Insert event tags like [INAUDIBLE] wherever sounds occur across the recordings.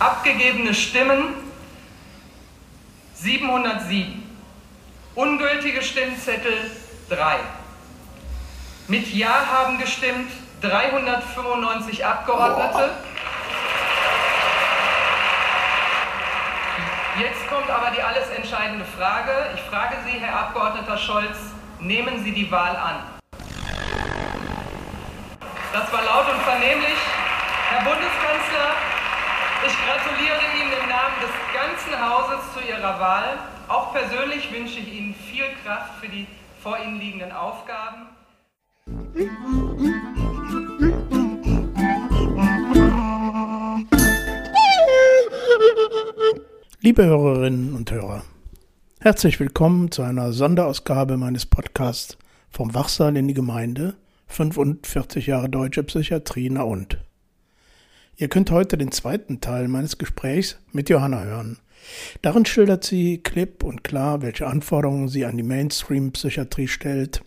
Abgegebene Stimmen 707. Ungültige Stimmzettel 3. Mit Ja haben gestimmt 395 Abgeordnete. Jetzt kommt aber die alles entscheidende Frage. Ich frage Sie, Herr Abgeordneter Scholz, nehmen Sie die Wahl an? Das war laut und vernehmlich. Herr Bundeskanzler, ich gratuliere Ihnen im Namen des ganzen Hauses zu Ihrer Wahl. Auch persönlich wünsche ich Ihnen viel Kraft für die vor Ihnen liegenden Aufgaben. Liebe Hörerinnen und Hörer, herzlich willkommen zu einer Sonderausgabe meines Podcasts vom Wachsaal in die Gemeinde 45 Jahre deutsche Psychiatrie, na und. Ihr könnt heute den zweiten Teil meines Gesprächs mit Johanna hören. Darin schildert sie klipp und klar, welche Anforderungen sie an die Mainstream-Psychiatrie stellt,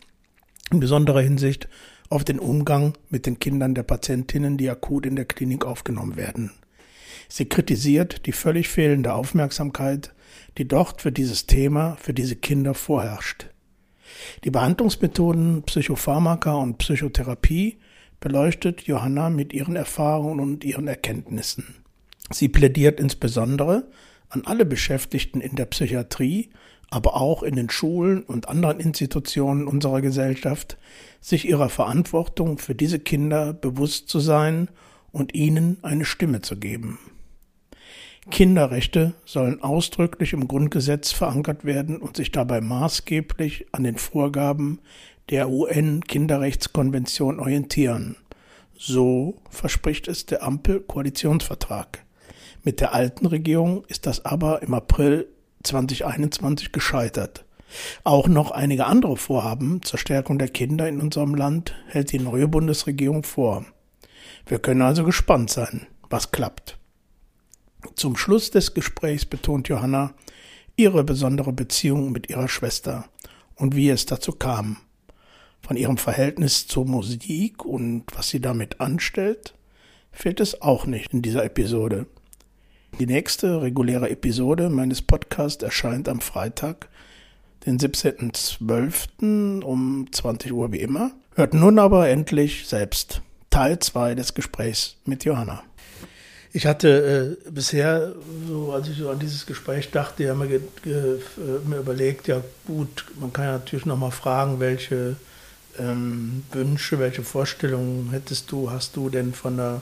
in besonderer Hinsicht auf den Umgang mit den Kindern der Patientinnen, die akut in der Klinik aufgenommen werden. Sie kritisiert die völlig fehlende Aufmerksamkeit, die dort für dieses Thema, für diese Kinder vorherrscht. Die Behandlungsmethoden Psychopharmaka und Psychotherapie beleuchtet Johanna mit ihren Erfahrungen und ihren Erkenntnissen. Sie plädiert insbesondere an alle Beschäftigten in der Psychiatrie, aber auch in den Schulen und anderen Institutionen unserer Gesellschaft, sich ihrer Verantwortung für diese Kinder bewusst zu sein und ihnen eine Stimme zu geben. Kinderrechte sollen ausdrücklich im Grundgesetz verankert werden und sich dabei maßgeblich an den Vorgaben der UN-Kinderrechtskonvention orientieren. So verspricht es der Ampel-Koalitionsvertrag. Mit der alten Regierung ist das aber im April 2021 gescheitert. Auch noch einige andere Vorhaben zur Stärkung der Kinder in unserem Land hält die neue Bundesregierung vor. Wir können also gespannt sein, was klappt. Zum Schluss des Gesprächs betont Johanna ihre besondere Beziehung mit ihrer Schwester und wie es dazu kam. Von ihrem Verhältnis zur Musik und was sie damit anstellt, fehlt es auch nicht in dieser Episode. Die nächste reguläre Episode meines Podcasts erscheint am Freitag, den 17.12. um 20 Uhr wie immer. Hört nun aber endlich selbst Teil 2 des Gesprächs mit Johanna. Ich hatte äh, bisher, so als ich so an dieses Gespräch dachte, ja mir, äh, mir überlegt, ja gut, man kann ja natürlich nochmal fragen, welche ähm, Wünsche, welche Vorstellungen hättest du, hast du denn von der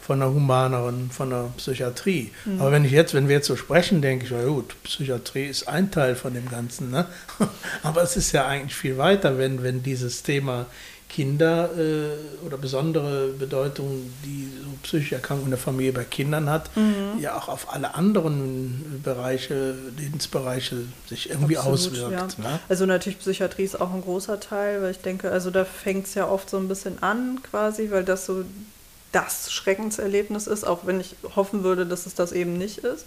von der humaneren, von der Psychiatrie. Mhm. Aber wenn ich jetzt, wenn wir jetzt so sprechen, denke ich, ja gut, Psychiatrie ist ein Teil von dem Ganzen. Ne? [LAUGHS] Aber es ist ja eigentlich viel weiter, wenn, wenn dieses Thema Kinder äh, oder besondere Bedeutung, die so psychische Erkrankung in der Familie bei Kindern hat, mhm. ja auch auf alle anderen Bereiche, Lebensbereiche sich irgendwie Absolut, auswirkt. Ja. Ne? Also natürlich Psychiatrie ist auch ein großer Teil, weil ich denke, also da fängt es ja oft so ein bisschen an quasi, weil das so das Schreckenserlebnis ist, auch wenn ich hoffen würde, dass es das eben nicht ist.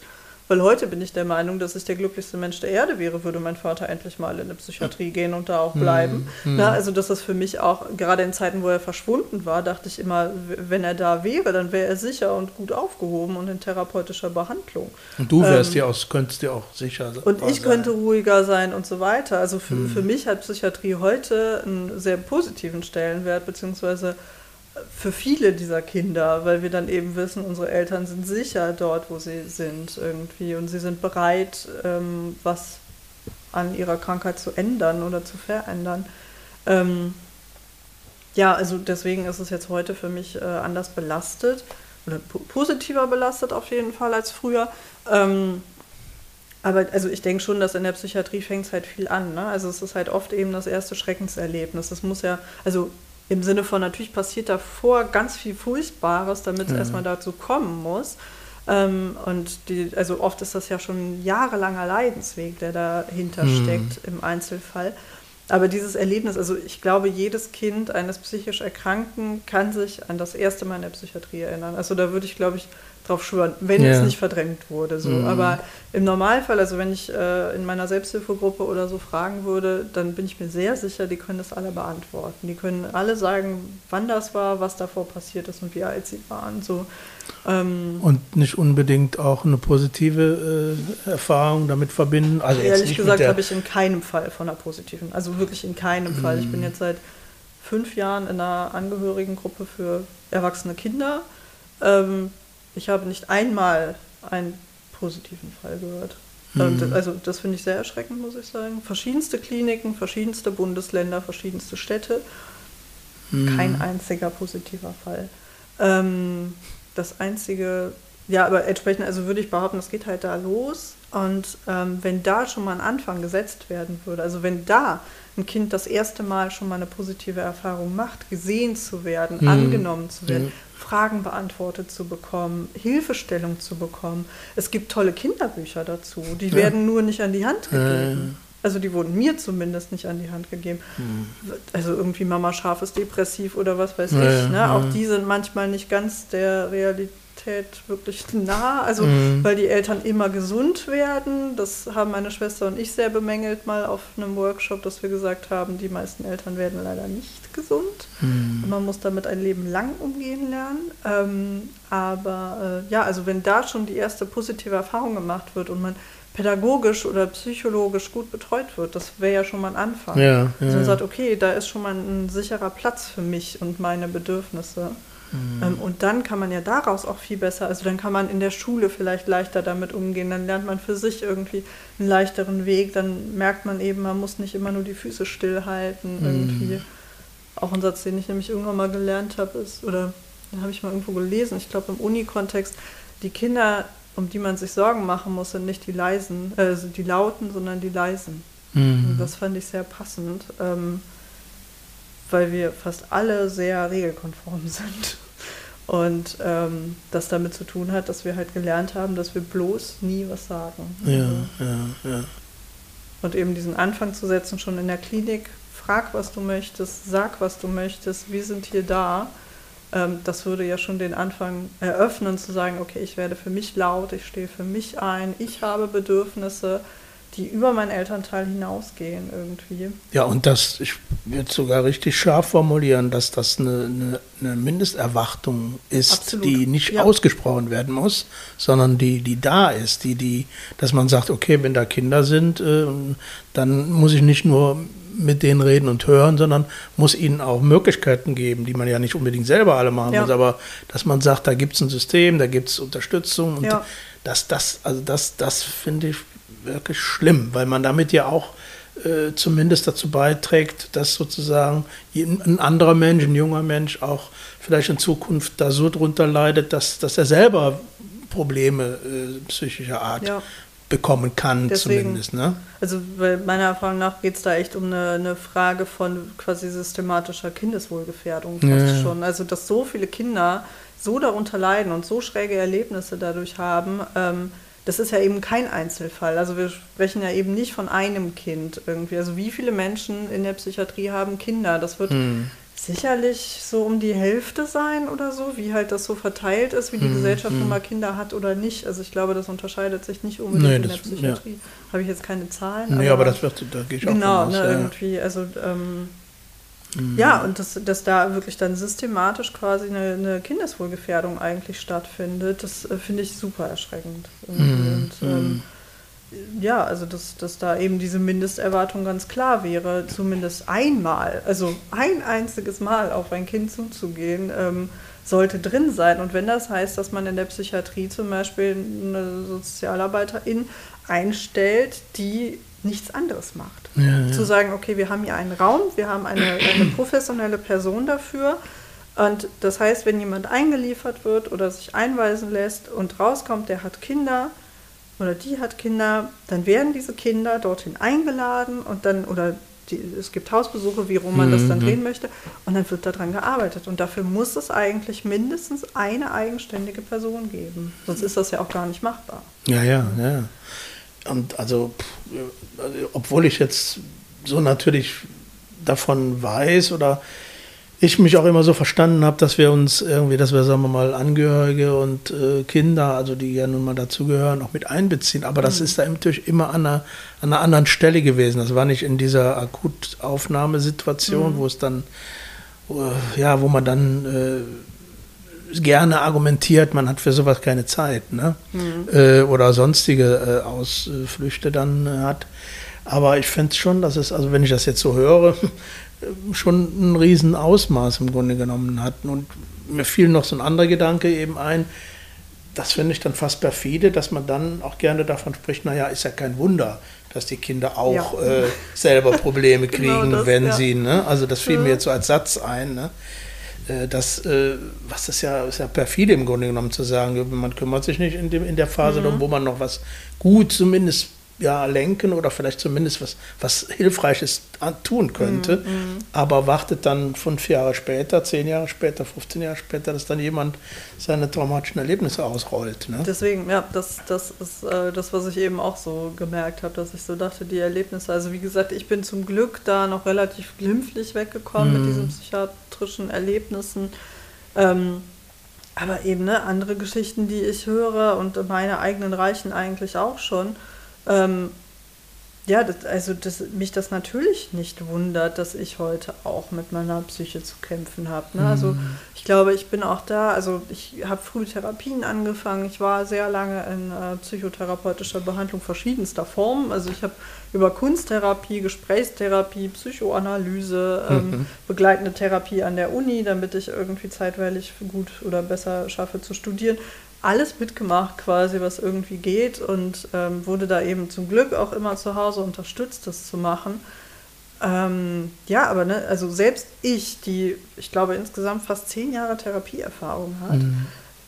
Weil heute bin ich der Meinung, dass ich der glücklichste Mensch der Erde wäre, würde mein Vater endlich mal in eine Psychiatrie gehen und da auch bleiben. Mhm. Na, also das ist für mich auch, gerade in Zeiten, wo er verschwunden war, dachte ich immer, wenn er da wäre, dann wäre er sicher und gut aufgehoben und in therapeutischer Behandlung. Und du wärst ähm, dir auch, könntest dir auch sicher sein. Und ich sein. könnte ruhiger sein und so weiter. Also für, mhm. für mich hat Psychiatrie heute einen sehr positiven Stellenwert, beziehungsweise für viele dieser Kinder, weil wir dann eben wissen, unsere Eltern sind sicher dort, wo sie sind irgendwie und sie sind bereit, ähm, was an ihrer Krankheit zu ändern oder zu verändern. Ähm, ja, also deswegen ist es jetzt heute für mich äh, anders belastet oder positiver belastet auf jeden Fall als früher. Ähm, aber also ich denke schon, dass in der Psychiatrie fängt es halt viel an. Ne? Also es ist halt oft eben das erste Schreckenserlebnis. Das muss ja, also im Sinne von, natürlich passiert davor ganz viel Furchtbares, damit es mhm. erstmal dazu kommen muss. Ähm, und die, also oft ist das ja schon ein jahrelanger Leidensweg, der dahinter mhm. steckt im Einzelfall. Aber dieses Erlebnis, also ich glaube, jedes Kind eines psychisch Erkrankten kann sich an das erste Mal in der Psychiatrie erinnern. Also da würde ich, glaube ich, drauf schwören, wenn ja. es nicht verdrängt wurde. So. Mhm. Aber im Normalfall, also wenn ich äh, in meiner Selbsthilfegruppe oder so fragen würde, dann bin ich mir sehr sicher, die können das alle beantworten. Die können alle sagen, wann das war, was davor passiert ist und wie alt sie waren. So. Ähm, und nicht unbedingt auch eine positive äh, Erfahrung damit verbinden. Also ehrlich gesagt habe ich in keinem Fall von einer positiven, also wirklich in keinem mhm. Fall. Ich bin mhm. jetzt seit fünf Jahren in einer Angehörigengruppe für erwachsene Kinder. Ähm, ich habe nicht einmal einen positiven Fall gehört. Mhm. Also das finde ich sehr erschreckend, muss ich sagen. Verschiedenste Kliniken, verschiedenste Bundesländer, verschiedenste Städte. Mhm. Kein einziger positiver Fall. Ähm, das einzige, ja, aber entsprechend, also würde ich behaupten, das geht halt da los. Und ähm, wenn da schon mal ein Anfang gesetzt werden würde, also wenn da ein Kind das erste Mal schon mal eine positive Erfahrung macht, gesehen zu werden, mhm. angenommen zu werden, mhm. Fragen beantwortet zu bekommen, Hilfestellung zu bekommen. Es gibt tolle Kinderbücher dazu, die ja. werden nur nicht an die Hand gegeben. Äh. Also die wurden mir zumindest nicht an die Hand gegeben. Mhm. Also irgendwie Mama Schaf ist depressiv oder was weiß ja, ich. Ne? Auch die sind manchmal nicht ganz der Realität Realität wirklich nah. Also, mhm. weil die Eltern immer gesund werden. Das haben meine Schwester und ich sehr bemängelt mal auf einem Workshop, dass wir gesagt haben, die meisten Eltern werden leider nicht gesund. Mhm. man muss damit ein Leben lang umgehen lernen. Ähm, aber äh, ja, also wenn da schon die erste positive Erfahrung gemacht wird und man pädagogisch oder psychologisch gut betreut wird, das wäre ja schon mal ein Anfang. Ja, ja. Also man sagt, okay, da ist schon mal ein sicherer Platz für mich und meine Bedürfnisse. Mhm. Ähm, und dann kann man ja daraus auch viel besser, also dann kann man in der Schule vielleicht leichter damit umgehen, dann lernt man für sich irgendwie einen leichteren Weg, dann merkt man eben, man muss nicht immer nur die Füße stillhalten mhm. irgendwie. Auch ein Satz, den ich nämlich irgendwann mal gelernt habe, ist, oder den habe ich mal irgendwo gelesen, ich glaube im Uni-Kontext, die Kinder, um die man sich Sorgen machen muss, sind nicht die leisen, also die lauten, sondern die leisen. Mhm. das fand ich sehr passend. Ähm, weil wir fast alle sehr regelkonform sind. Und ähm, das damit zu tun hat, dass wir halt gelernt haben, dass wir bloß nie was sagen. Ja, also, ja, ja. Und eben diesen Anfang zu setzen, schon in der Klinik, frag, was du möchtest, sag, was du möchtest, wir sind hier da. Ähm, das würde ja schon den Anfang eröffnen, zu sagen, okay, ich werde für mich laut, ich stehe für mich ein, ich habe Bedürfnisse die über meinen Elternteil hinausgehen irgendwie. Ja, und das, ich würde sogar richtig scharf formulieren, dass das eine, eine, eine Mindesterwartung ist, Absolut. die nicht ja. ausgesprochen werden muss, sondern die, die da ist, die, die, dass man sagt, okay, wenn da Kinder sind, äh, dann muss ich nicht nur mit denen reden und hören, sondern muss ihnen auch Möglichkeiten geben, die man ja nicht unbedingt selber alle machen ja. muss, aber dass man sagt, da gibt es ein System, da gibt es Unterstützung und ja. das, das, also das, das finde ich wirklich schlimm, weil man damit ja auch äh, zumindest dazu beiträgt, dass sozusagen ein anderer Mensch, ein junger Mensch auch vielleicht in Zukunft da so drunter leidet, dass, dass er selber Probleme äh, psychischer Art ja. bekommen kann, Deswegen, zumindest. Ne? Also meiner Erfahrung nach geht es da echt um eine, eine, Frage von quasi systematischer Kindeswohlgefährdung ja. schon. Also dass so viele Kinder so darunter leiden und so schräge Erlebnisse dadurch haben, ähm, das ist ja eben kein Einzelfall. Also wir sprechen ja eben nicht von einem Kind irgendwie. Also wie viele Menschen in der Psychiatrie haben Kinder? Das wird hm. sicherlich so um die Hälfte sein oder so, wie halt das so verteilt ist, wie die hm. Gesellschaft hm. nun mal Kinder hat oder nicht. Also ich glaube, das unterscheidet sich nicht unbedingt nee, in der Psychiatrie. Ja. Habe ich jetzt keine Zahlen. Nee, aber, aber das wird, da gehe ich auch Genau, ne, ja. irgendwie, also ähm, Mhm. Ja, und dass, dass da wirklich dann systematisch quasi eine, eine Kindeswohlgefährdung eigentlich stattfindet, das äh, finde ich super erschreckend. Mhm. Und, ähm, ja, also dass, dass da eben diese Mindesterwartung ganz klar wäre, zumindest einmal, also ein einziges Mal auf ein Kind zuzugehen, ähm, sollte drin sein. Und wenn das heißt, dass man in der Psychiatrie zum Beispiel eine Sozialarbeiterin einstellt, die nichts anderes macht. Ja, ja. Zu sagen, okay, wir haben hier einen Raum, wir haben eine, eine [CLEARS THROAT] professionelle Person dafür. Und das heißt, wenn jemand eingeliefert wird oder sich einweisen lässt und rauskommt, der hat Kinder oder die hat Kinder, dann werden diese Kinder dorthin eingeladen und dann, oder die, es gibt Hausbesuche, wie rum man das dann mhm. drehen möchte, und dann wird daran gearbeitet. Und dafür muss es eigentlich mindestens eine eigenständige Person geben. Sonst ist das ja auch gar nicht machbar. Ja, ja, ja. Und also, obwohl ich jetzt so natürlich davon weiß oder ich mich auch immer so verstanden habe, dass wir uns irgendwie, dass wir, sagen wir mal, Angehörige und äh, Kinder, also die ja nun mal dazugehören, auch mit einbeziehen. Aber das mhm. ist da natürlich immer an einer, an einer anderen Stelle gewesen. Das war nicht in dieser Akutaufnahmesituation, mhm. wo es dann, äh, ja, wo man dann äh, gerne argumentiert, man hat für sowas keine Zeit, ne? Mhm. Äh, oder sonstige äh, Ausflüchte dann äh, hat. Aber ich finde schon, dass es, also wenn ich das jetzt so höre, [LAUGHS] schon ein Riesenausmaß im Grunde genommen hatten. Und mir fiel noch so ein anderer Gedanke eben ein, das finde ich dann fast perfide, dass man dann auch gerne davon spricht, naja, ist ja kein Wunder, dass die Kinder auch ja. äh, selber Probleme [LAUGHS] genau kriegen, genau das, wenn ja. sie, ne? also das fiel ja. mir jetzt so als Satz ein, ne? Äh, das, äh, was ist ja, ist ja perfide im Grunde genommen zu sagen, man kümmert sich nicht in, dem, in der Phase mhm. darum, wo man noch was gut zumindest ja, lenken oder vielleicht zumindest was, was Hilfreiches tun könnte, mm, mm. aber wartet dann fünf Jahre später, zehn Jahre später, 15 Jahre später, dass dann jemand seine traumatischen Erlebnisse ausrollt. Ne? Deswegen, ja, das, das ist äh, das, was ich eben auch so gemerkt habe, dass ich so dachte, die Erlebnisse, also wie gesagt, ich bin zum Glück da noch relativ glimpflich weggekommen mm. mit diesen psychiatrischen Erlebnissen. Ähm, aber eben ne, andere Geschichten, die ich höre und meine eigenen reichen eigentlich auch schon. Ähm, ja, das, also dass mich das natürlich nicht wundert, dass ich heute auch mit meiner Psyche zu kämpfen habe. Ne? Also mhm. Also ich glaube, ich bin auch da, also ich habe früh Therapien angefangen, ich war sehr lange in äh, psychotherapeutischer Behandlung verschiedenster Formen. Also ich habe über Kunsttherapie, Gesprächstherapie, Psychoanalyse, ähm, mhm. begleitende Therapie an der Uni, damit ich irgendwie zeitweilig gut oder besser schaffe zu studieren alles mitgemacht quasi, was irgendwie geht und ähm, wurde da eben zum Glück auch immer zu Hause unterstützt, das zu machen. Ähm, ja, aber ne, also selbst ich, die, ich glaube, insgesamt fast zehn Jahre Therapieerfahrung hat, mhm.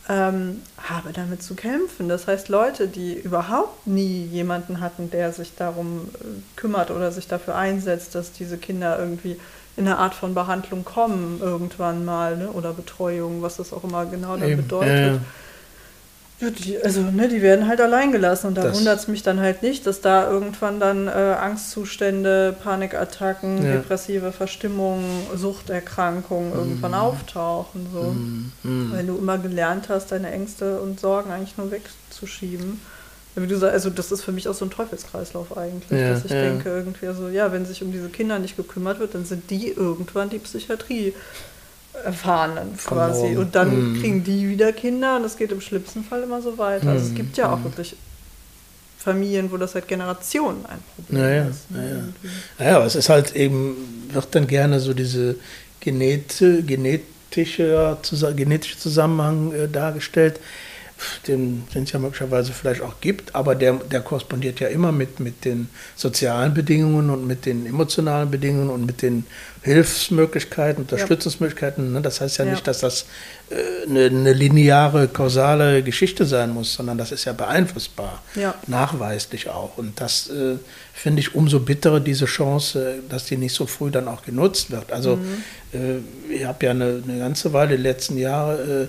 ähm, habe damit zu kämpfen. Das heißt, Leute, die überhaupt nie jemanden hatten, der sich darum äh, kümmert oder sich dafür einsetzt, dass diese Kinder irgendwie in eine Art von Behandlung kommen, irgendwann mal, ne, oder Betreuung, was das auch immer genau dann bedeutet. Ja ja, die, also, ne, die werden halt allein gelassen und da wundert es mich dann halt nicht, dass da irgendwann dann äh, Angstzustände, Panikattacken, ja. depressive Verstimmungen, Suchterkrankungen mm. irgendwann auftauchen. So. Mm. Mm. Weil du immer gelernt hast, deine Ängste und Sorgen eigentlich nur wegzuschieben. Wie du sagst, also das ist für mich auch so ein Teufelskreislauf eigentlich, ja, dass ich ja. denke irgendwie so, ja, wenn sich um diese Kinder nicht gekümmert wird, dann sind die irgendwann die Psychiatrie Erfahrenen quasi. Und dann mm. kriegen die wieder Kinder und es geht im schlimmsten Fall immer so weiter. Mm. Also es mhm. gibt ja auch mm. wirklich Familien, wo das seit Generationen ein Problem naja, ist. Naja. naja, aber es ist halt eben, wird dann gerne so diese Genete, genetische, genetische Zusammenhang äh, dargestellt den, den es ja möglicherweise vielleicht auch gibt, aber der, der korrespondiert ja immer mit, mit den sozialen Bedingungen und mit den emotionalen Bedingungen und mit den Hilfsmöglichkeiten, Unterstützungsmöglichkeiten. Ne? Das heißt ja, ja, nicht, dass das äh, eine, eine, lineare, kausale Geschichte sein muss, sondern das ist ja beeinflussbar, ja. nachweislich auch. Und das äh, finde ich umso bitterer, diese Chance, dass die nicht so früh dann auch genutzt wird. Also mhm. äh, ich habe ja eine, eine, ganze Weile, die letzten Jahre, äh,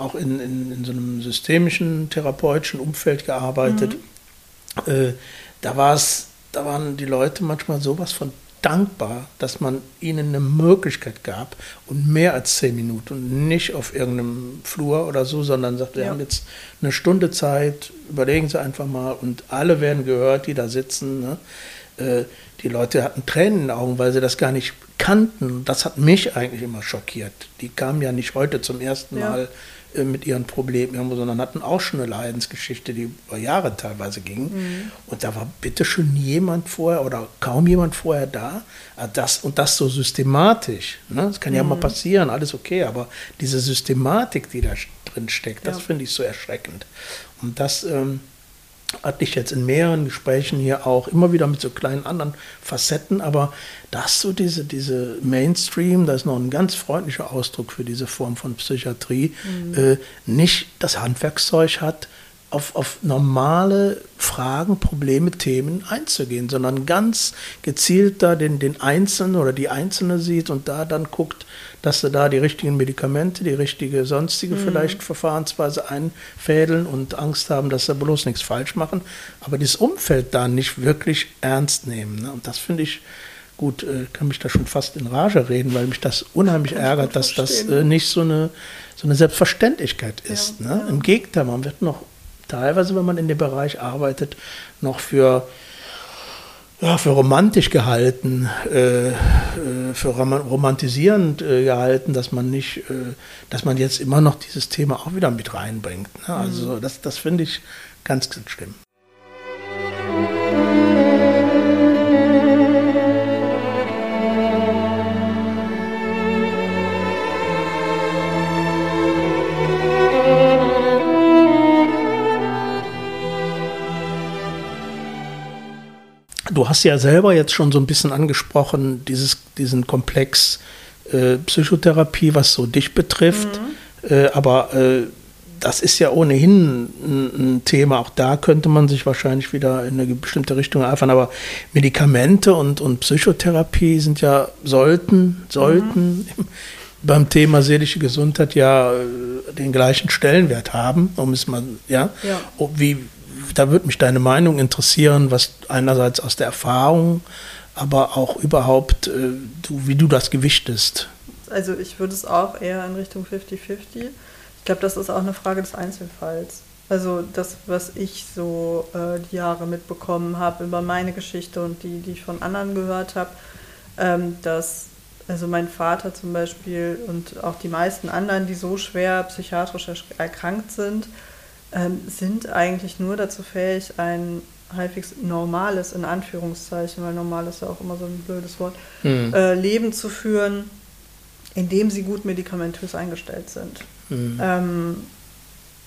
auch in, in, in so einem systemischen, therapeutischen Umfeld gearbeitet. Mhm. Äh, da war es, da waren die Leute manchmal sowas von dankbar, dass man ihnen eine Möglichkeit gab und mehr als zehn Minuten und nicht auf irgendeinem Flur oder so, sondern sagt, wir ja. haben jetzt eine Stunde Zeit, überlegen Sie einfach mal und alle werden gehört, die da sitzen. Ne? Äh, die Leute hatten Tränen in den Augen, weil sie das gar nicht kannten. Das hat mich eigentlich immer schockiert. Die kamen ja nicht heute zum ersten ja. Mal mit ihren Problemen irgendwo, sondern hatten auch schon eine Leidensgeschichte, die über Jahre teilweise ging. Mhm. Und da war bitte schon jemand vorher oder kaum jemand vorher da. Ah, das, und das so systematisch. Ne? Das kann mhm. ja mal passieren, alles okay, aber diese Systematik, die da drin steckt, das ja. finde ich so erschreckend. Und das ähm, hatte ich jetzt in mehreren Gesprächen hier auch immer wieder mit so kleinen anderen Facetten, aber das so diese, diese Mainstream, da ist noch ein ganz freundlicher Ausdruck für diese Form von Psychiatrie, mhm. äh, nicht das Handwerkszeug hat, auf, auf normale Fragen, Probleme, Themen einzugehen, sondern ganz gezielt da den, den Einzelnen oder die Einzelne sieht und da dann guckt, dass sie da die richtigen Medikamente, die richtige sonstige mhm. vielleicht Verfahrensweise einfädeln und Angst haben, dass sie bloß nichts falsch machen, aber dieses Umfeld da nicht wirklich ernst nehmen. Ne? Und das finde ich gut, äh, kann mich da schon fast in Rage reden, weil mich das unheimlich ärgert, dass das äh, nicht so eine, so eine Selbstverständlichkeit ist. Ja, ne? ja. Im Gegenteil, man wird noch teilweise, wenn man in dem Bereich arbeitet, noch für ja, für romantisch gehalten, äh, äh für romantisierend äh, gehalten, dass man nicht, äh, dass man jetzt immer noch dieses Thema auch wieder mit reinbringt. Ne? Also mhm. das, das finde ich ganz, ganz schlimm. Du hast ja selber jetzt schon so ein bisschen angesprochen, dieses, diesen Komplex äh, Psychotherapie, was so dich betrifft. Mhm. Äh, aber äh, das ist ja ohnehin ein, ein, Thema. Auch da könnte man sich wahrscheinlich wieder in eine bestimmte Richtung einfahren. Aber Medikamente und, und Psychotherapie sind ja, sollten, sollten mhm. [LAUGHS] beim Thema seelische Gesundheit ja äh, den gleichen Stellenwert haben, um es mal, ja. ja. Wie, da würde mich deine Meinung interessieren, was einerseits aus der Erfahrung, aber auch überhaupt, äh, du, wie du das gewichtest. Also ich würde es auch eher in Richtung 50-50. Ich glaube, das ist auch eine Frage des Einzelfalls. Also das, was ich so äh, die Jahre mitbekommen habe über meine Geschichte und die, die ich von anderen gehört habe, ähm, dass also mein Vater zum Beispiel und auch die meisten anderen, die so schwer psychiatrisch erkrankt sind, ähm, sind eigentlich nur dazu fähig, ein halbwegs normales, in Anführungszeichen, weil normal ist ja auch immer so ein blödes Wort, mhm. äh, Leben zu führen, indem sie gut medikamentös eingestellt sind. Mhm. Ähm,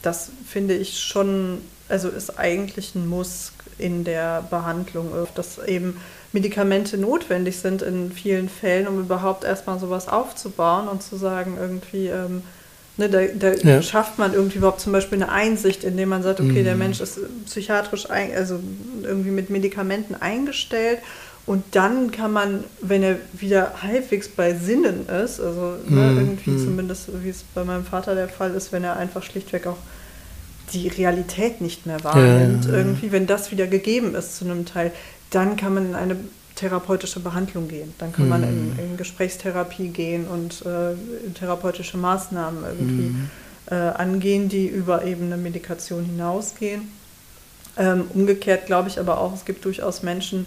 das finde ich schon, also ist eigentlich ein Muss in der Behandlung, dass eben Medikamente notwendig sind in vielen Fällen, um überhaupt erstmal sowas aufzubauen und zu sagen, irgendwie, ähm, Ne, da, da ja. schafft man irgendwie überhaupt zum Beispiel eine Einsicht, indem man sagt, okay, mhm. der Mensch ist psychiatrisch, ein, also irgendwie mit Medikamenten eingestellt und dann kann man, wenn er wieder halbwegs bei Sinnen ist, also ne, mhm. irgendwie mhm. zumindest, wie es bei meinem Vater der Fall ist, wenn er einfach schlichtweg auch die Realität nicht mehr wahrnimmt, ja, ja, irgendwie, wenn das wieder gegeben ist zu einem Teil, dann kann man in eine therapeutische Behandlung gehen. Dann kann mhm. man in, in, Gesprächstherapie gehen und äh, therapeutische Maßnahmen irgendwie mhm. äh, angehen, die über eben eine Medikation hinausgehen. Ähm, umgekehrt glaube ich aber auch, es gibt durchaus Menschen,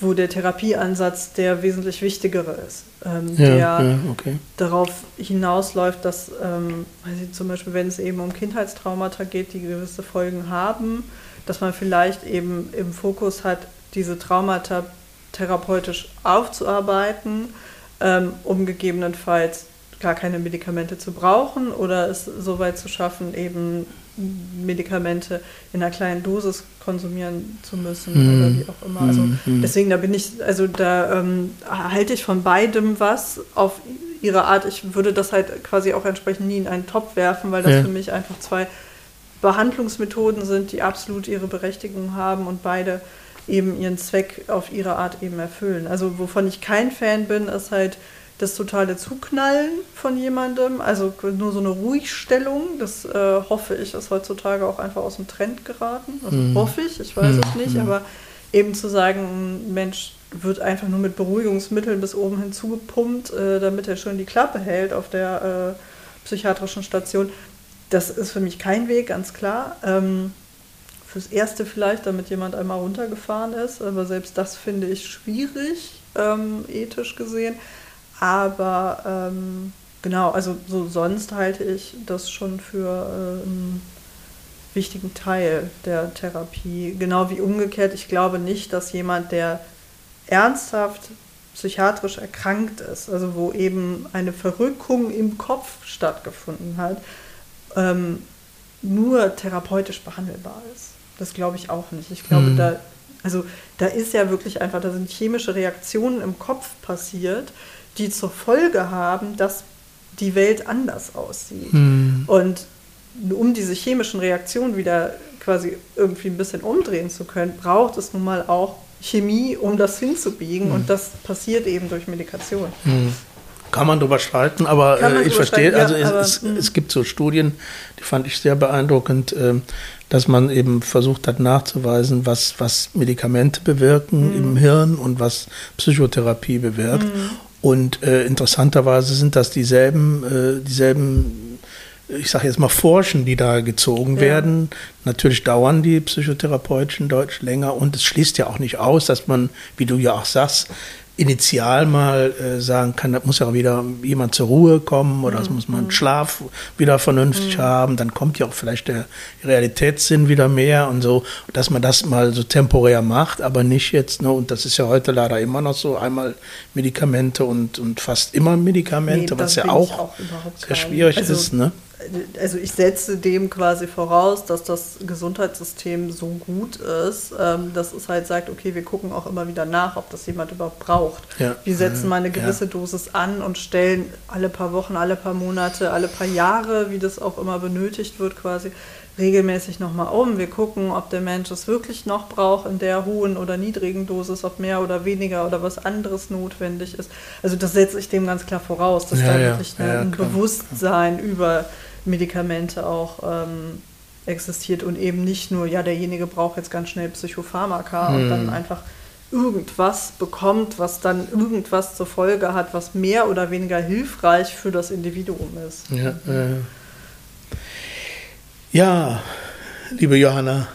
wo der Therapieansatz der wesentlich wichtigere ist, ähm, ja, der ja, okay. darauf hinausläuft, dass ähm, ich, zum Beispiel, wenn es eben um Kindheitstraumata geht, die gewisse Folgen haben, dass man vielleicht eben im Fokus hat, diese Traumata therapeutisch aufzuarbeiten, ähm, um gegebenenfalls gar keine Medikamente zu brauchen oder es so weit zu schaffen, eben Medikamente in einer kleinen Dosis konsumieren zu müssen mm. oder wie auch immer. Also mm. deswegen da bin ich, also da ähm, halte ich von beidem was auf ihre Art. Ich würde das halt quasi auch entsprechend nie in einen Topf werfen, weil das ja. für mich einfach zwei Behandlungsmethoden sind, die absolut ihre Berechtigung haben und beide eben ihren Zweck auf ihre Art eben erfüllen. Also wovon ich kein Fan bin, ist halt das totale Zuknallen von jemandem, also nur so eine Ruhigstellung, das äh, hoffe ich, ist heutzutage auch einfach aus dem Trend geraten. Also mhm. hoffe ich, ich weiß mhm. es nicht, aber eben zu sagen, ein Mensch wird einfach nur mit Beruhigungsmitteln bis oben hinzugepumpt, äh, damit er schon die Klappe hält auf der äh, psychiatrischen Station, das ist für mich kein Weg, ganz klar. Ähm, fürs Erste vielleicht, damit jemand einmal runtergefahren ist. Aber selbst das finde ich schwierig, ähm, ethisch gesehen. Aber ähm, genau, also so sonst halte ich das schon für äh, einen wichtigen Teil der Therapie. Genau wie umgekehrt, ich glaube nicht, dass jemand, der ernsthaft psychiatrisch erkrankt ist, also wo eben eine Verrückung im Kopf stattgefunden hat, ähm, nur therapeutisch behandelbar ist. Das glaube ich auch nicht. Ich glaube, mhm. da, also da ist ja wirklich einfach, da sind chemische Reaktionen im Kopf passiert, die zur Folge haben, dass die Welt anders aussieht. Mhm. Und um diese chemischen Reaktionen wieder quasi irgendwie ein bisschen umdrehen zu können, braucht es nun mal auch Chemie, um das hinzubiegen. Mhm. Und das passiert eben durch Medikation. Mhm. Kann man drüber streiten, aber äh, ich verstehe, streiten, also ja, es, aber, es, es gibt so Studien, die fand ich sehr beeindruckend, äh, dass man eben versucht hat nachzuweisen, was, was Medikamente bewirken im Hirn und was Psychotherapie bewirkt. Und äh, interessanterweise sind das dieselben, äh, dieselben, ich sage jetzt mal Forschen, die da gezogen Ja. werden. Natürlich dauern die psychotherapeutischen Deutsch länger und es schließt ja auch nicht aus, dass man, wie du ja auch sagst, initial mal äh, sagen kann, da muss ja wieder jemand zur Ruhe kommen oder es muss man Schlaf wieder vernünftig haben, dann kommt ja auch vielleicht der Realitätssinn wieder mehr und so, dass man das mal so temporär macht, aber nicht jetzt, ne, und das ist ja heute leider immer noch so, einmal Medikamente und, und fast immer Medikamente, Nee, was ja auch, auch sehr schwierig also- ist, ne? Also ich setze dem quasi voraus, dass das Gesundheitssystem so gut ist, ähm, dass es halt sagt, okay, wir gucken auch immer wieder nach, ob das jemand überhaupt braucht. Ja. Wir setzen mal eine Ja. gewisse Dosis an und stellen alle paar Wochen, alle paar Monate, alle paar Jahre, wie das auch immer benötigt wird, quasi regelmäßig nochmal um. Wir gucken, ob der Mensch es wirklich noch braucht in der hohen oder niedrigen Dosis, ob mehr oder weniger oder was anderes notwendig ist. Also das setze ich dem ganz klar voraus, dass Ja, da ja. wirklich Ja, ein klar. Bewusstsein über Medikamente auch ähm, existiert und eben nicht nur, ja, derjenige braucht jetzt ganz schnell Psychopharmaka und Hm. dann einfach irgendwas bekommt, was dann irgendwas zur Folge hat, was mehr oder weniger hilfreich für das Individuum ist. Ja, äh. ja, liebe Johanna,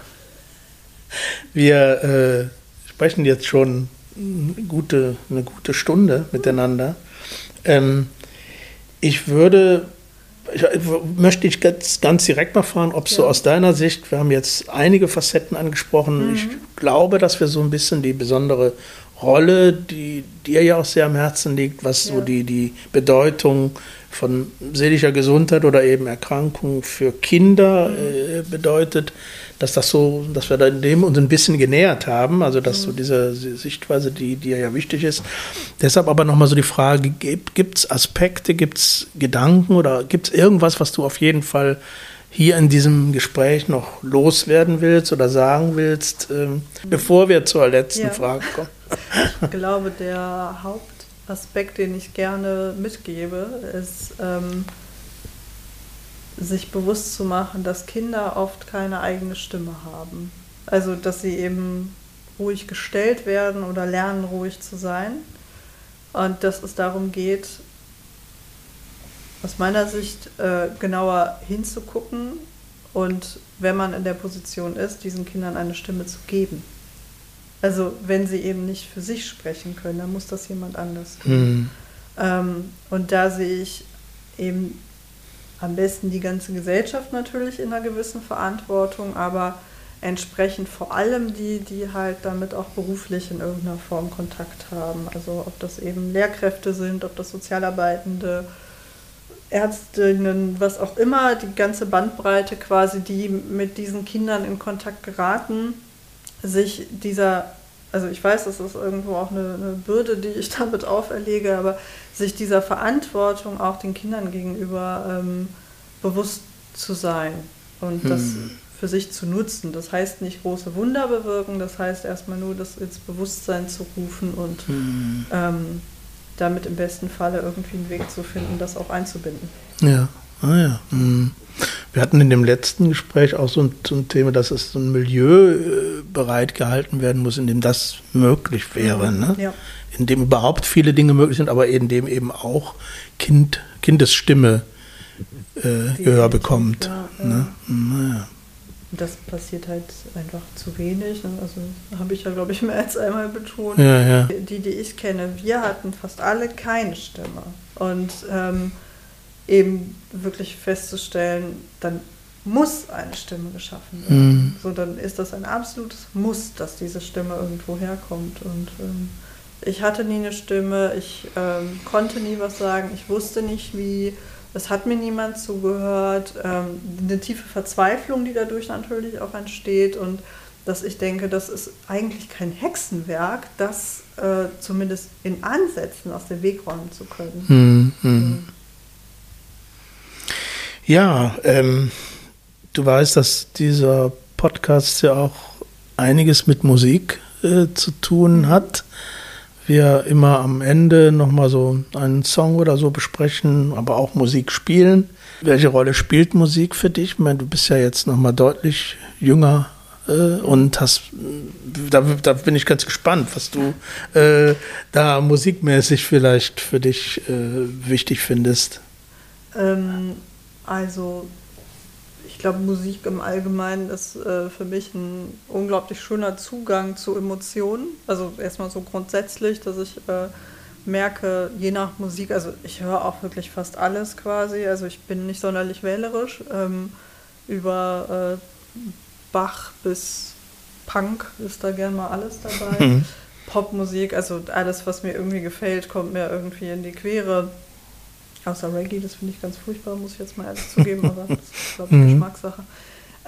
wir äh, sprechen jetzt schon eine gute, eine gute Stunde miteinander. Ähm, ich würde, ich, möchte ich ganz, ganz direkt mal fragen, ob so Ja. aus deiner Sicht, wir haben jetzt einige Facetten angesprochen, ich glaube, dass wir so ein bisschen die besondere Rolle, die dir ja auch sehr am Herzen liegt, was so Ja. die, die Bedeutung von seelischer Gesundheit oder eben Erkrankung für Kinder äh, bedeutet, dass das so, dass wir da dem uns ein bisschen genähert haben, also dass so diese Sichtweise, die dir ja wichtig ist. Deshalb aber nochmal so die Frage, gibt es Aspekte, gibt es Gedanken oder gibt es irgendwas, was du auf jeden Fall hier in diesem Gespräch noch loswerden willst oder sagen willst, ähm, bevor wir zur letzten Ja. Frage kommen? Ich glaube, der Hauptaspekt, den ich gerne mitgebe, ist, ähm, sich bewusst zu machen, dass Kinder oft keine eigene Stimme haben. Also, dass sie eben ruhig gestellt werden oder lernen, ruhig zu sein. Und dass es darum geht, aus meiner Sicht äh, genauer hinzugucken und wenn man in der Position ist, diesen Kindern eine Stimme zu geben. Also wenn sie eben nicht für sich sprechen können, dann muss das jemand anders tun. Hm. Ähm, und da sehe ich eben am besten die ganze Gesellschaft natürlich in einer gewissen Verantwortung, aber entsprechend vor allem die, die halt damit auch beruflich in irgendeiner Form Kontakt haben. Also ob das eben Lehrkräfte sind, ob das Sozialarbeitende, Ärztinnen, was auch immer, die ganze Bandbreite quasi, die mit diesen Kindern in Kontakt geraten, sich dieser, also ich weiß, das ist irgendwo auch eine, eine Bürde, die ich [LAUGHS] damit auferlege, aber sich dieser Verantwortung auch den Kindern gegenüber ähm, bewusst zu sein und das für sich zu nutzen. Das heißt nicht große Wunder bewirken, das heißt erstmal nur das ins Bewusstsein zu rufen und ähm, damit im besten Falle irgendwie einen Weg zu finden, das auch einzubinden. Ja, ah ja. hm. Wir hatten in dem letzten Gespräch auch so ein, so ein Thema, dass es so ein Milieu äh, bereit gehalten werden muss, in dem das möglich wäre. Ne? Ja. In dem überhaupt viele Dinge möglich sind, aber in dem eben auch kind, Kindesstimme äh, Gehör bekommt. Ja, ja. Ne? Naja. Das passiert halt einfach zu wenig. ne? Also habe ich ja, glaube ich, mehr als einmal betont. Die, die ich kenne, wir hatten fast alle keine Stimme. Und ähm, eben wirklich festzustellen, dann muss eine Stimme geschaffen werden. Mhm. So, dann ist das ein absolutes Muss, dass diese Stimme irgendwo herkommt. Und ähm, ich hatte nie eine Stimme, ich ähm, konnte nie was sagen, ich wusste nicht wie, es hat mir niemand zugehört. Ähm, eine tiefe Verzweiflung, die dadurch natürlich auch entsteht und dass ich denke, das ist eigentlich kein Hexenwerk, das äh, zumindest in Ansätzen aus dem Weg räumen zu können. Hm, hm. Ja, ähm, du weißt, dass dieser Podcast ja auch einiges mit Musik äh, zu tun hat. wir immer am Ende nochmal so einen Song oder so besprechen, aber auch Musik spielen. Welche Rolle spielt Musik für dich? Ich meine, du bist ja jetzt nochmal deutlich jünger äh, und hast, da, da, bin ich ganz gespannt, was du äh, da musikmäßig vielleicht für dich äh, wichtig findest. Ähm, also glaube, Musik im Allgemeinen ist äh, für mich ein unglaublich schöner Zugang zu Emotionen. Also erstmal so grundsätzlich, dass ich äh, merke, je nach Musik, also ich höre auch wirklich fast alles quasi. Also ich bin nicht sonderlich wählerisch. Ähm, über äh, Bach bis Punk ist da gern mal alles dabei. Mhm. Popmusik, also alles, was mir irgendwie gefällt, kommt mir irgendwie in die Quere. Außer Reggae, das finde ich ganz furchtbar, muss ich jetzt mal ehrlich zugeben, aber das ist, glaube ich, mhm. Geschmackssache.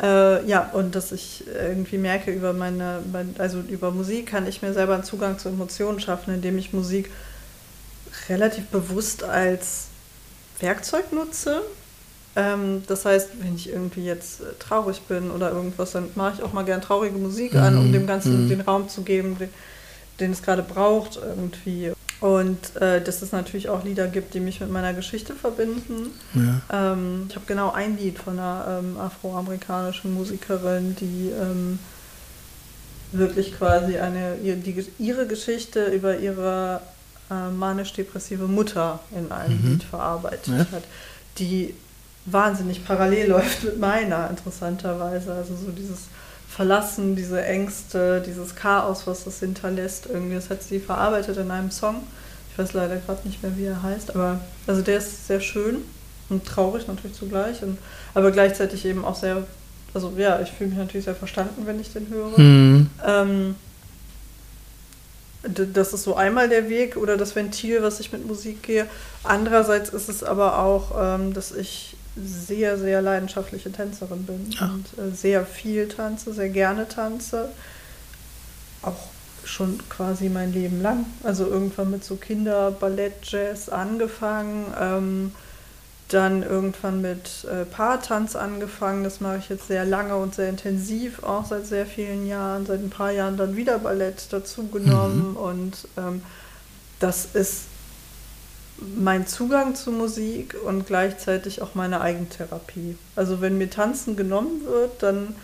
Äh, ja, und dass ich irgendwie merke, über meine, mein, also über Musik kann ich mir selber einen Zugang zu Emotionen schaffen, indem ich Musik relativ bewusst als Werkzeug nutze. Ähm, das heißt, wenn ich irgendwie jetzt äh, traurig bin oder irgendwas, dann mache ich auch mal gern traurige Musik mhm. an, um dem Ganzen mhm. den Raum zu geben, den, den es gerade braucht irgendwie. Und äh, dass es natürlich auch Lieder gibt, die mich mit meiner Geschichte verbinden. Ja. Ähm, ich habe genau ein Lied von einer ähm, afroamerikanischen Musikerin, die ähm, wirklich quasi eine, die, ihre Geschichte über ihre äh, manisch-depressive Mutter in einem mhm. Lied verarbeitet ja. hat, die wahnsinnig parallel [LAUGHS] läuft mit meiner, interessanterweise. Also so dieses Verlassen, diese Ängste, dieses Chaos, was das hinterlässt. Irgendwie, das hat sie verarbeitet in einem Song. Ich weiß leider gerade nicht mehr, wie er heißt, aber also der ist sehr schön und traurig natürlich zugleich, und, aber gleichzeitig eben auch sehr, also ja, ich fühle mich natürlich sehr verstanden, wenn ich den höre. Mhm. Ähm, das ist so einmal der Weg oder das Ventil, was ich mit Musik gehe. Andererseits ist es aber auch, ähm, dass ich sehr, sehr leidenschaftliche Tänzerin bin Ach. und äh, sehr viel tanze, sehr gerne tanze. Auch schon quasi mein Leben lang. Also irgendwann mit so Kinder, Ballett, Jazz angefangen, ähm, dann irgendwann mit äh, Paartanz angefangen. Das mache ich jetzt sehr lange und sehr intensiv, auch seit sehr vielen Jahren. Seit ein paar Jahren dann wieder Ballett dazugenommen mhm. und ähm, das ist mein Zugang zu Musik und gleichzeitig auch meine Eigentherapie. Also wenn mir Tanzen genommen wird, dann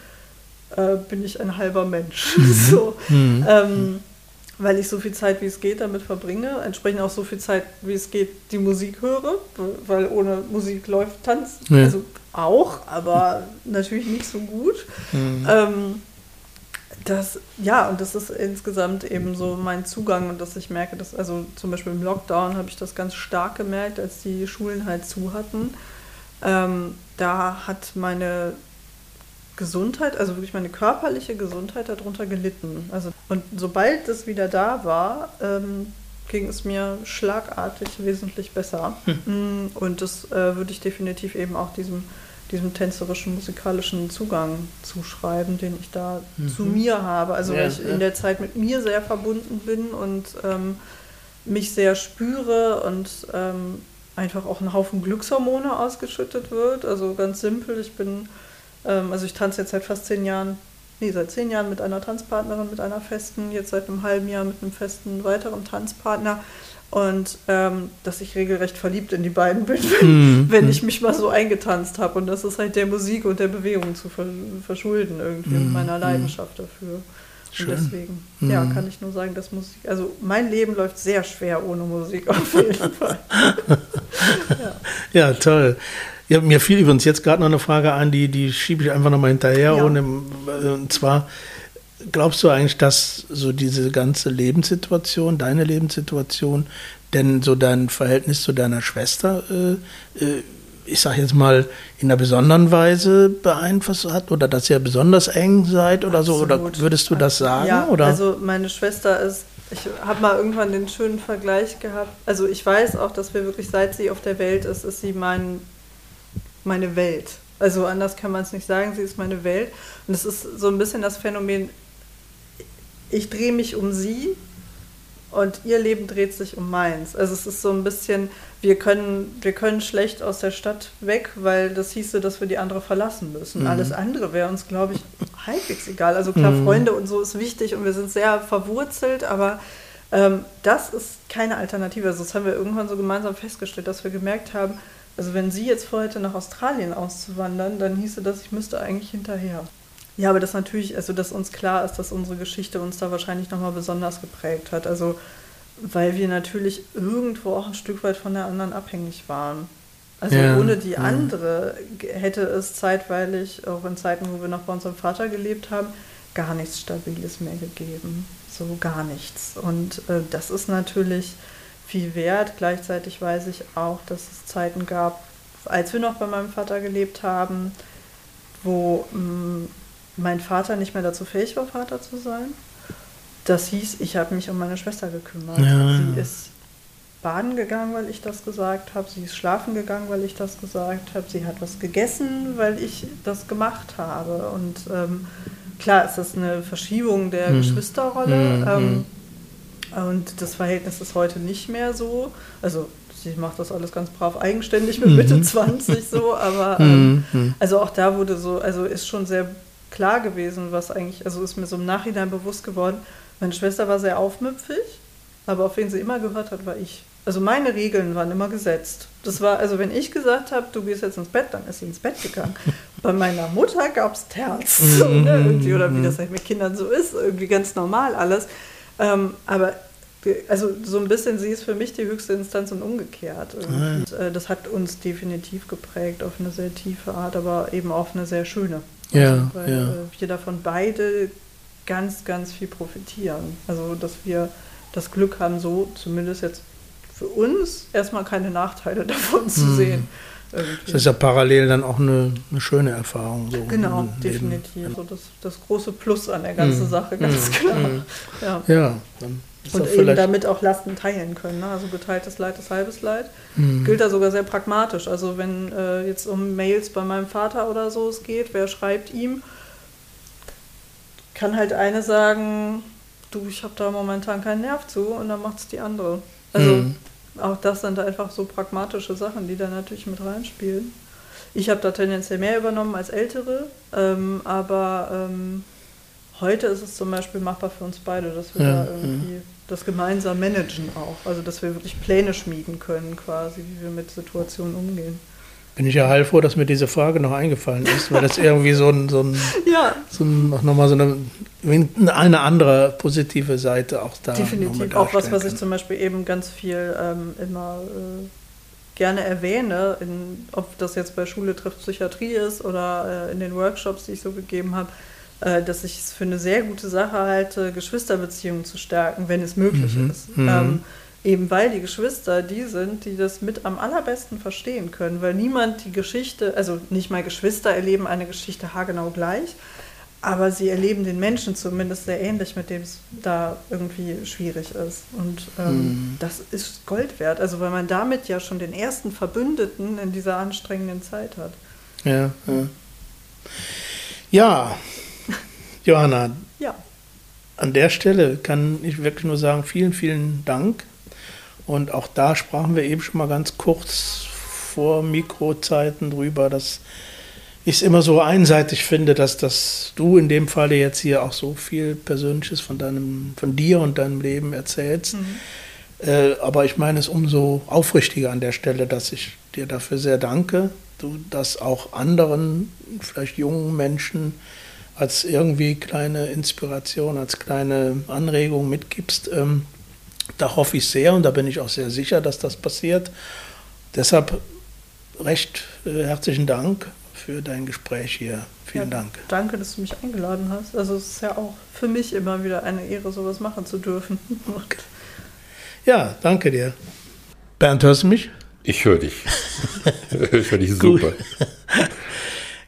äh, bin ich ein halber Mensch. [LAUGHS] Mhm. so, mhm. ähm, weil ich so viel Zeit wie es geht damit verbringe, entsprechend auch so viel Zeit wie es geht die Musik höre, weil ohne Musik läuft Tanz. Ja. Also auch, aber natürlich nicht so gut. Mhm. Ähm, das, ja, und das ist insgesamt eben so mein Zugang und dass ich merke, dass, also zum Beispiel im Lockdown habe ich das ganz stark gemerkt, als die Schulen halt zu hatten. Ähm, da hat meine Gesundheit, also wirklich meine körperliche Gesundheit darunter gelitten. Also, und sobald es wieder da war, ähm, ging es mir schlagartig wesentlich besser. Hm. Mm, und das äh, würde ich definitiv eben auch diesem diesem tänzerischen, musikalischen Zugang zuschreiben, den ich da mhm. zu mir habe. Also ja, weil ich ja. in der Zeit mit mir sehr verbunden bin und ähm, mich sehr spüre und ähm, einfach auch ein Haufen Glückshormone ausgeschüttet wird. Also ganz simpel, ich bin, ähm, also ich tanze jetzt seit fast zehn Jahren, nee, seit zehn Jahren mit einer Tanzpartnerin, mit einer festen, jetzt seit einem halben Jahr mit einem festen weiteren Tanzpartner und ähm, dass ich regelrecht verliebt in die beiden bin, [LAUGHS] wenn, mm, wenn ich mich mal so eingetanzt habe. Und das ist halt der Musik und der Bewegung zu verschulden irgendwie mm, und meiner mhm. Leidenschaft mm. dafür. Schön. Und deswegen, ja, mhm. kann ich nur sagen, dass Musik, also mein Leben läuft sehr schwer ohne Musik auf jeden [LAUGHS] Fall. ja. ja. toll. Ja, mir fiel übrigens jetzt gerade noch eine Frage ein, die, die schiebe ich einfach nochmal hinterher. Ja. Ohne, und zwar, glaubst du eigentlich, dass so diese ganze Lebenssituation, deine Lebenssituation, denn so dein Verhältnis zu deiner Schwester, äh, äh, ich sage jetzt mal, in einer besonderen Weise beeinflusst hat oder dass ihr besonders eng seid oder Absolut. so? Oder würdest du das sagen? Ja, oder? also meine Schwester ist, ich habe mal irgendwann den schönen Vergleich gehabt. Also ich weiß auch, dass wir wirklich, seit sie auf der Welt ist, ist sie mein, meine Welt. Also anders kann man es nicht sagen, sie ist meine Welt. Und es ist so ein bisschen das Phänomen, ich drehe mich um sie und ihr Leben dreht sich um meins. Also es ist so ein bisschen, wir können, wir können schlecht aus der Stadt weg, weil das hieße, dass wir die andere verlassen müssen. Mhm. Alles andere wäre uns, glaube ich, halbwegs egal. Also klar, mhm. Freunde und so ist wichtig und wir sind sehr verwurzelt, aber Ähm, das ist keine Alternative. Also das haben wir irgendwann so gemeinsam festgestellt, dass wir gemerkt haben, also wenn sie jetzt vorhätte, nach Australien auszuwandern, dann hieße das, ich müsste eigentlich hinterher. Ja, aber das natürlich, also dass uns klar ist, dass unsere Geschichte uns da wahrscheinlich nochmal besonders geprägt hat. Also weil wir natürlich irgendwo auch ein Stück weit von der anderen abhängig waren. Also ja, ohne die andere hätte es zeitweilig, auch in Zeiten, wo wir noch bei unserem Vater gelebt haben, gar nichts Stabiles mehr gegeben. So gar nichts. Und äh, das ist natürlich viel wert. Gleichzeitig weiß ich auch, dass es Zeiten gab, als wir noch bei meinem Vater gelebt haben, wo mh, mm, mein Vater nicht mehr dazu fähig war, Vater zu sein. Das hieß, ich habe mich um meine Schwester gekümmert. Ja. Sie ist baden gegangen, weil ich das gesagt habe. Sie ist schlafen gegangen, weil ich das gesagt habe. Sie hat was gegessen, weil ich das gemacht habe. Und ähm, klar ist das eine Verschiebung der mhm. Geschwisterrolle. Mhm. Ähm, und das Verhältnis ist heute nicht mehr so. Also sie macht das alles ganz brav eigenständig mit Mitte mhm. 20 so, aber ähm, mhm. also auch da wurde so, also ist schon sehr klar gewesen, was eigentlich, also ist mir so im Nachhinein bewusst geworden, meine Schwester war sehr aufmüpfig, aber auf wen sie immer gehört hat, war ich. Also meine Regeln waren immer gesetzt. Das war, also wenn ich gesagt habe, du gehst jetzt ins Bett, dann ist sie ins Bett gegangen. [LAUGHS] Bei meiner Mutter gab es Terz, so, [LAUGHS] ne, irgendwie, oder wie das halt mit Kindern so ist, irgendwie ganz normal alles. Ähm, aber also so ein bisschen, sie ist für mich die höchste Instanz und umgekehrt. Ah, und, äh, das hat uns definitiv geprägt auf eine sehr tiefe Art, aber eben auf eine sehr schöne. Ja, weil ja. Äh, wir davon beide ganz, ganz viel profitieren. Also dass wir das Glück haben, so zumindest jetzt für uns erstmal keine Nachteile [LAUGHS] davon zu hm. sehen. Irgendwie. Das ist ja parallel dann auch eine, eine schöne Erfahrung. So genau, definitiv. So das, das große Plus an der ganzen mm. Sache, ganz mm. klar. Mm. Ja, ja und eben damit auch Lasten teilen können. Ne? Also geteiltes Leid ist halbes Leid. Mhm. Gilt da sogar sehr pragmatisch. Also wenn äh, jetzt um Mails bei meinem Vater oder so es geht, wer schreibt ihm, kann halt eine sagen, du, ich habe da momentan keinen Nerv zu und dann macht es die andere. Also mhm. auch das sind einfach so pragmatische Sachen, die da natürlich mit reinspielen. Ich habe da tendenziell mehr übernommen als Ältere, ähm, aber ähm, heute ist es zum Beispiel machbar für uns beide, dass wir ja, da irgendwie ja. das gemeinsam managen auch. Also dass wir wirklich Pläne schmieden können quasi, wie wir mit Situationen umgehen. Bin ich ja heilfroh, dass mir diese Frage noch eingefallen ist, weil das irgendwie so ein, so ein, [LAUGHS] ja. so ein nochmal so eine, eine andere positive Seite auch da. Definitiv, auch was, was ich zum Beispiel eben ganz viel ähm, immer äh, gerne erwähne, in, ob das jetzt bei Schule trifft Psychiatrie ist oder äh, in den Workshops, die ich so gegeben habe, dass ich es für eine sehr gute Sache halte, Geschwisterbeziehungen zu stärken, wenn es möglich mhm. ist. Mhm. Ähm, eben weil die Geschwister die sind, die das mit am allerbesten verstehen können, weil niemand die Geschichte, also nicht mal Geschwister erleben eine Geschichte haargenau gleich, aber sie erleben den Menschen zumindest sehr ähnlich, mit dem es da irgendwie schwierig ist. Und ähm, mhm. das ist Gold wert, also weil man damit ja schon den ersten Verbündeten in dieser anstrengenden Zeit hat. Ja, ja. Ja, Johanna. Ja. An der Stelle kann ich wirklich nur sagen, vielen, vielen Dank. Und auch da sprachen wir eben schon mal ganz kurz vor Mikrozeiten drüber, dass ich es immer so einseitig finde, dass, dass du in dem Falle jetzt hier auch so viel Persönliches von deinem, von dir und deinem Leben erzählst. Mhm. Äh, aber ich meine es umso aufrichtiger an der Stelle, dass ich dir dafür sehr danke, du das auch anderen, vielleicht jungen Menschen, als irgendwie kleine Inspiration, als kleine Anregung mitgibst. Ähm, da hoffe ich sehr und da bin ich auch sehr sicher, dass das passiert. Deshalb recht äh, herzlichen Dank für dein Gespräch hier. Vielen ja, Dank. Danke, dass du mich eingeladen hast. Also es ist ja auch für mich immer wieder eine Ehre, sowas machen zu dürfen. [LAUGHS] ja, danke dir. Bernd, hörst du mich? Ich höre dich. [LAUGHS] ich höre dich super.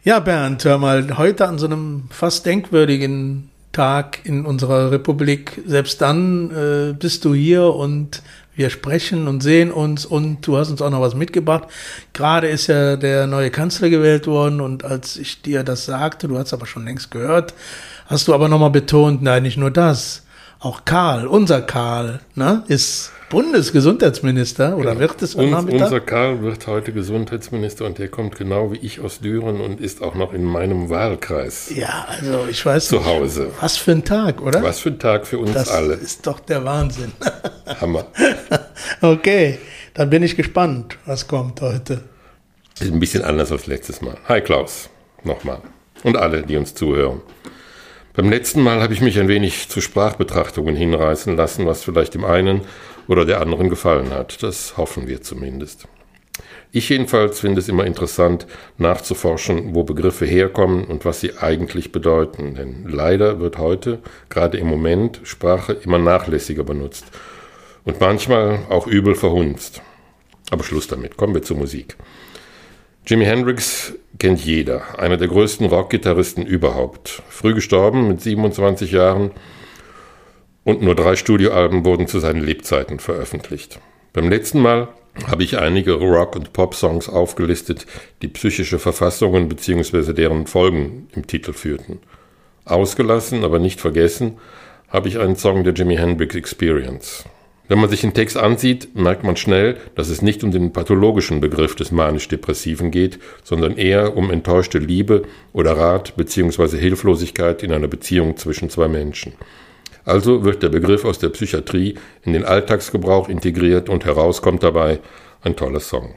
Ja, Bernd, hör mal, heute an so einem fast denkwürdigen Tag in unserer Republik, selbst dann äh, bist du hier und wir sprechen und sehen uns und du hast uns auch noch was mitgebracht. Gerade ist ja der neue Kanzler gewählt worden und als ich dir das sagte, du hast aber schon längst gehört, hast du aber nochmal betont, nein, nicht nur das. auch Karl, unser Karl, ne, ist Bundesgesundheitsminister oder wird es Uns, Unser Karl wird heute Gesundheitsminister und der kommt genau wie ich aus Düren und ist auch noch in meinem Wahlkreis. Ja, also ich weiß zu Hause. Was für ein Tag, oder? Was für ein Tag für uns das alle. Das ist doch der Wahnsinn. [LAUGHS] Hammer. [LAUGHS] okay, dann bin ich gespannt, was kommt heute. Ist ein bisschen anders als letztes Mal. Hi Klaus, nochmal. Und alle, die uns zuhören. Beim letzten Mal habe ich mich ein wenig zu Sprachbetrachtungen hinreißen lassen, was vielleicht dem einen oder der anderen gefallen hat. Das hoffen wir zumindest. Ich jedenfalls finde es immer interessant, nachzuforschen, wo Begriffe herkommen und was sie eigentlich bedeuten. Denn leider wird heute, gerade im Moment, Sprache immer nachlässiger benutzt und manchmal auch übel verhunzt. Aber Schluss damit, kommen wir zur Musik. Jimi Hendrix kennt jeder, einer der größten Rockgitarristen überhaupt. Früh gestorben mit 27 Jahren und nur drei Studioalben wurden zu seinen Lebzeiten veröffentlicht. Beim letzten Mal habe ich einige Rock- und Pop-Songs aufgelistet, die psychische Verfassungen bzw. deren Folgen im Titel führten. Ausgelassen, aber nicht vergessen, habe ich einen Song der Jimi Hendrix Experience. Wenn man sich den Text ansieht, merkt man schnell, dass es nicht um den pathologischen Begriff des manisch-depressiven geht, sondern eher um enttäuschte Liebe oder Rat bzw. Hilflosigkeit in einer Beziehung zwischen zwei Menschen. Also wird der Begriff aus der Psychiatrie in den Alltagsgebrauch integriert und herauskommt dabei ein toller Song.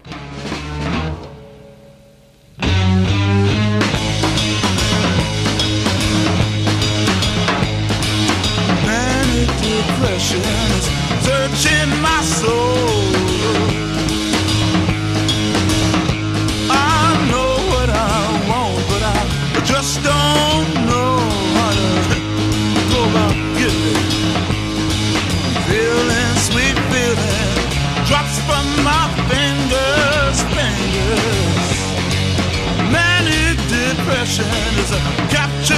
passion is a capture.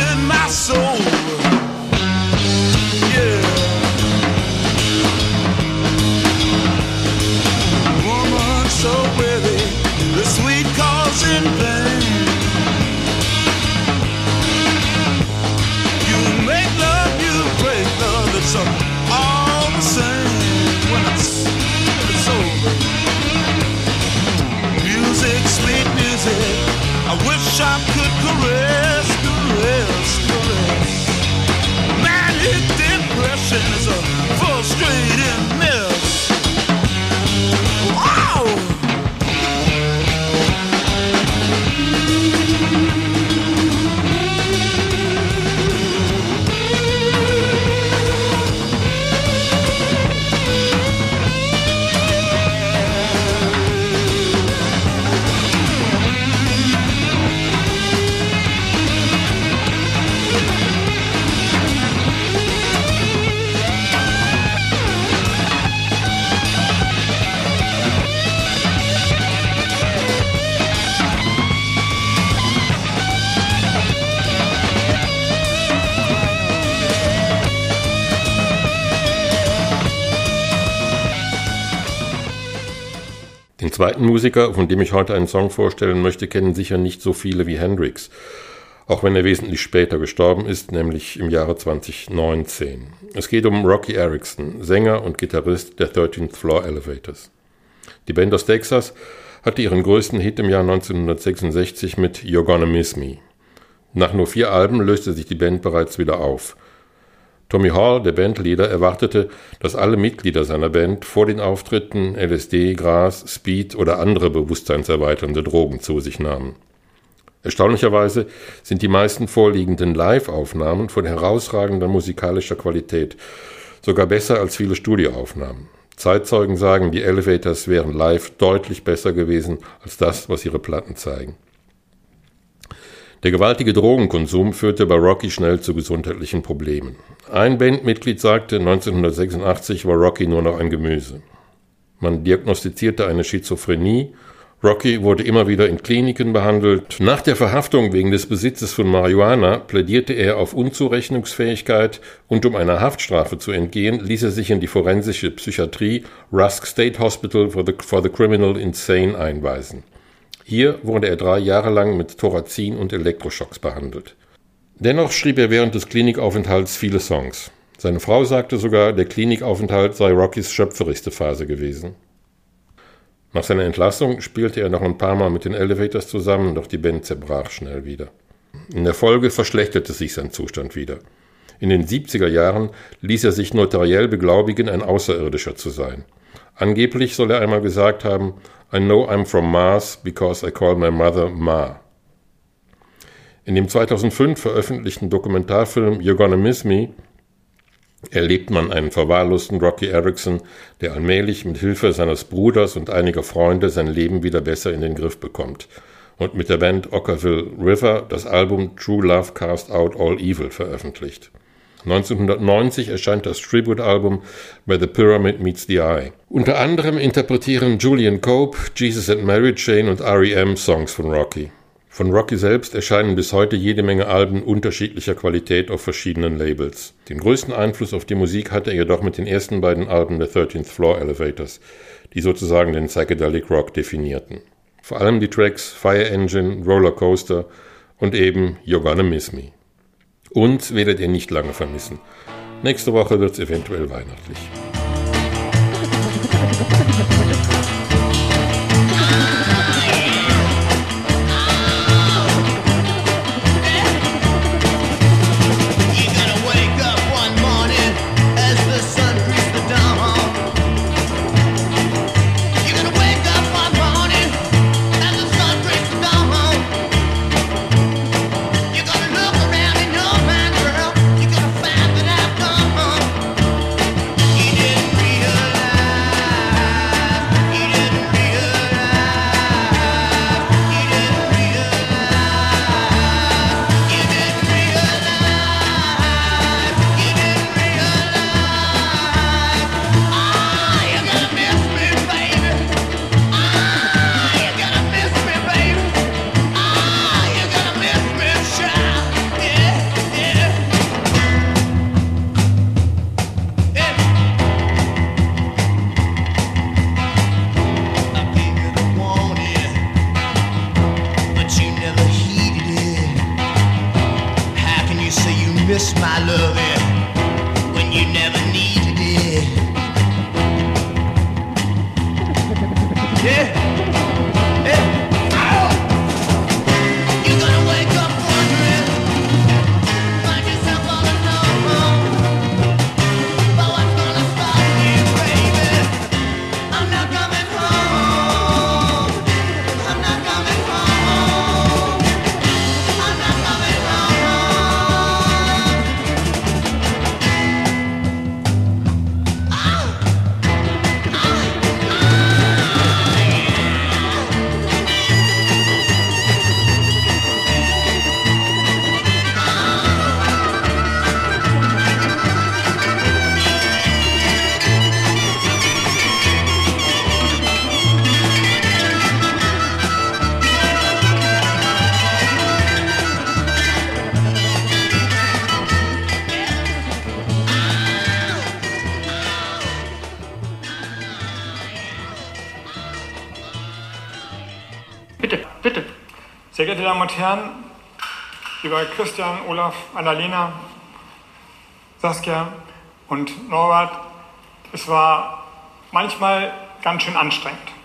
Zweiten Musiker, von dem ich heute einen Song vorstellen möchte, kennen sicher nicht so viele wie Hendrix, auch wenn er wesentlich später gestorben ist, nämlich im Jahre 2019. Es geht um Rocky Erickson, Sänger und Gitarrist der 13th Floor Elevators. Die Band aus Texas hatte ihren größten Hit im Jahr 1966 mit You're Gonna Miss Me. Nach nur vier Alben löste sich die Band bereits wieder auf – Tommy Hall, der Bandleader, erwartete, dass alle Mitglieder seiner Band vor den Auftritten LSD, Gras, Speed oder andere bewusstseinserweiternde Drogen zu sich nahmen. Erstaunlicherweise sind die meisten vorliegenden Live-Aufnahmen von herausragender musikalischer Qualität, sogar besser als viele Studioaufnahmen. Zeitzeugen sagen, die Elevators wären live deutlich besser gewesen als das, was ihre Platten zeigen. Der gewaltige Drogenkonsum führte bei Rocky schnell zu gesundheitlichen Problemen. Ein Bandmitglied sagte, 1986 war Rocky nur noch ein Gemüse. Man diagnostizierte eine Schizophrenie. Rocky wurde immer wieder in Kliniken behandelt. Nach der Verhaftung wegen des Besitzes von Marihuana plädierte er auf Unzurechnungsfähigkeit und um einer Haftstrafe zu entgehen, ließ er sich in die forensische Psychiatrie Rusk State Hospital for the, for the Criminal Insane einweisen. Hier wurde er drei Jahre lang mit Thorazin und Elektroschocks behandelt. Dennoch schrieb er während des Klinikaufenthalts viele Songs. Seine Frau sagte sogar, der Klinikaufenthalt sei Rockys schöpferischste Phase gewesen. Nach seiner Entlassung spielte er noch ein paar Mal mit den Elevators zusammen, doch die Band zerbrach schnell wieder. In der Folge verschlechterte sich sein Zustand wieder. In den 70er Jahren ließ er sich notariell beglaubigen, ein Außerirdischer zu sein. Angeblich soll er einmal gesagt haben, I know I'm from Mars because I call my mother Ma. In dem 2005 veröffentlichten Dokumentarfilm You're Gonna Miss Me erlebt man einen verwahrlosten Rocky Erickson, der allmählich mit Hilfe seines Bruders und einiger Freunde sein Leben wieder besser in den Griff bekommt und mit der Band Ockerville River das Album True Love Cast Out All Evil veröffentlicht. 1990 erscheint das Tribute-Album Where the Pyramid Meets the Eye. Unter anderem interpretieren Julian Cope, Jesus and Mary Chain und R.E.M. Songs von Rocky. Von Rocky selbst erscheinen bis heute jede Menge Alben unterschiedlicher Qualität auf verschiedenen Labels. Den größten Einfluss auf die Musik hatte er jedoch mit den ersten beiden Alben der 13th Floor Elevators, die sozusagen den Psychedelic Rock definierten. Vor allem die Tracks Fire Engine, Roller Coaster und eben You're Gonna Miss Me. Und werdet ihr nicht lange vermissen. Nächste Woche wird's eventuell weihnachtlich. Lieber Christian, Olaf, Annalena, Saskia und Norbert, es war manchmal ganz schön anstrengend.